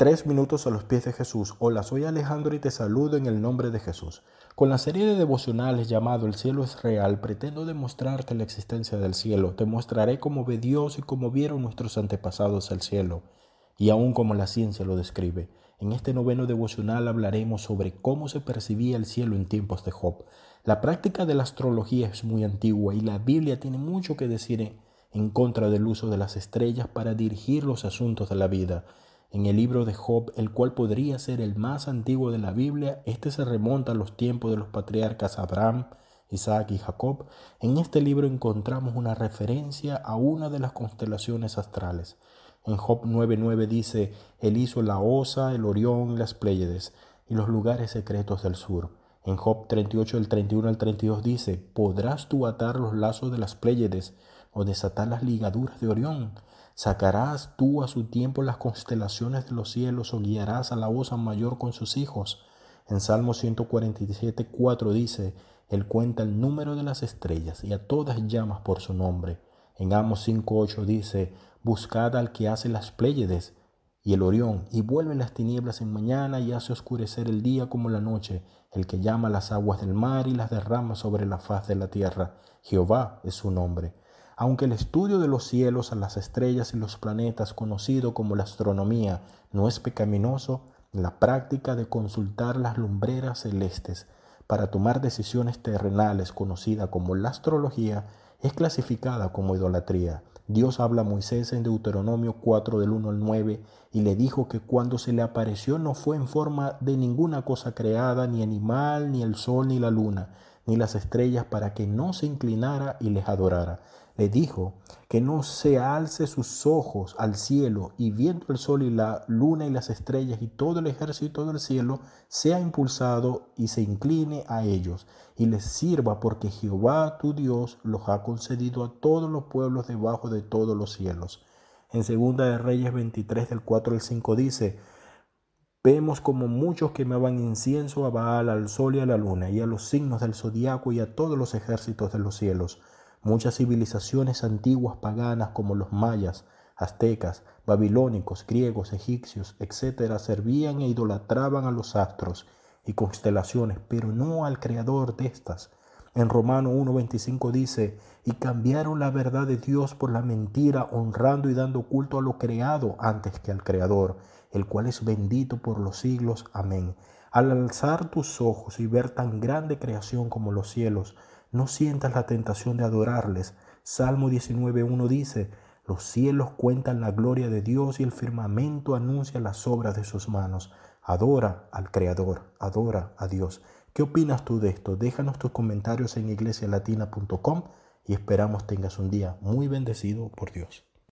Tres minutos a los pies de Jesús. Hola, soy Alejandro y te saludo en el nombre de Jesús. Con la serie de devocionales llamado El cielo es real, pretendo demostrarte la existencia del cielo. Te mostraré cómo ve Dios y cómo vieron nuestros antepasados el cielo, y aún como la ciencia lo describe. En este noveno devocional hablaremos sobre cómo se percibía el cielo en tiempos de Job. La práctica de la astrología es muy antigua y la Biblia tiene mucho que decir en contra del uso de las estrellas para dirigir los asuntos de la vida. En el libro de Job, el cual podría ser el más antiguo de la Biblia, este se remonta a los tiempos de los patriarcas Abraham, Isaac y Jacob. En este libro encontramos una referencia a una de las constelaciones astrales. En Job 9:9 dice, Él hizo la Osa, el Orión las Pléyades y los lugares secretos del sur. En Job 38 del 31 al 32 dice, ¿podrás tú atar los lazos de las Pléyades o desatar las ligaduras de Orión? ¿Sacarás tú a su tiempo las constelaciones de los cielos o guiarás a la osa mayor con sus hijos? En Salmo 147, 4 dice, Él cuenta el número de las estrellas y a todas llamas por su nombre. En Amos 5.8 dice, Buscad al que hace las Pléyedes y el Orión, y vuelve las tinieblas en mañana y hace oscurecer el día como la noche, el que llama las aguas del mar y las derrama sobre la faz de la tierra. Jehová es su nombre. Aunque el estudio de los cielos, las estrellas y los planetas, conocido como la astronomía, no es pecaminoso, la práctica de consultar las lumbreras celestes para tomar decisiones terrenales, conocida como la astrología, es clasificada como idolatría. Dios habla a Moisés en Deuteronomio 4 del 1 al 9 y le dijo que cuando se le apareció no fue en forma de ninguna cosa creada, ni animal, ni el sol, ni la luna, ni las estrellas, para que no se inclinara y les adorara le dijo que no se alce sus ojos al cielo y viendo el sol y la luna y las estrellas y todo el ejército del cielo sea impulsado y se incline a ellos y les sirva porque Jehová tu Dios los ha concedido a todos los pueblos debajo de todos los cielos. En segunda de Reyes 23 del 4 al 5 dice, Vemos como muchos quemaban incienso a Baal, al sol y a la luna, y a los signos del zodiaco y a todos los ejércitos de los cielos Muchas civilizaciones antiguas paganas como los mayas, aztecas, babilónicos, griegos, egipcios, etc., servían e idolatraban a los astros y constelaciones, pero no al creador de estas. En Romano 1.25 dice, y cambiaron la verdad de Dios por la mentira, honrando y dando culto a lo creado antes que al Creador, el cual es bendito por los siglos. Amén. Al alzar tus ojos y ver tan grande creación como los cielos, no sientas la tentación de adorarles. Salmo 19.1 dice, los cielos cuentan la gloria de Dios y el firmamento anuncia las obras de sus manos. Adora al Creador, adora a Dios. ¿Qué opinas tú de esto? Déjanos tus comentarios en iglesialatina.com y esperamos tengas un día muy bendecido por Dios.